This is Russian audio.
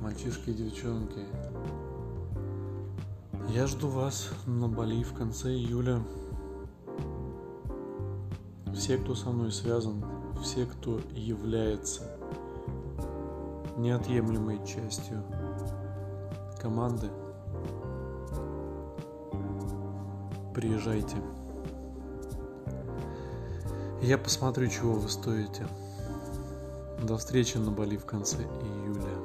мальчики и девчонки. Я жду вас на Бали в конце июля. Все, кто со мной связан, все, кто является неотъемлемой частью команды, приезжайте. Я посмотрю, чего вы стоите. До встречи на Бали в конце июля.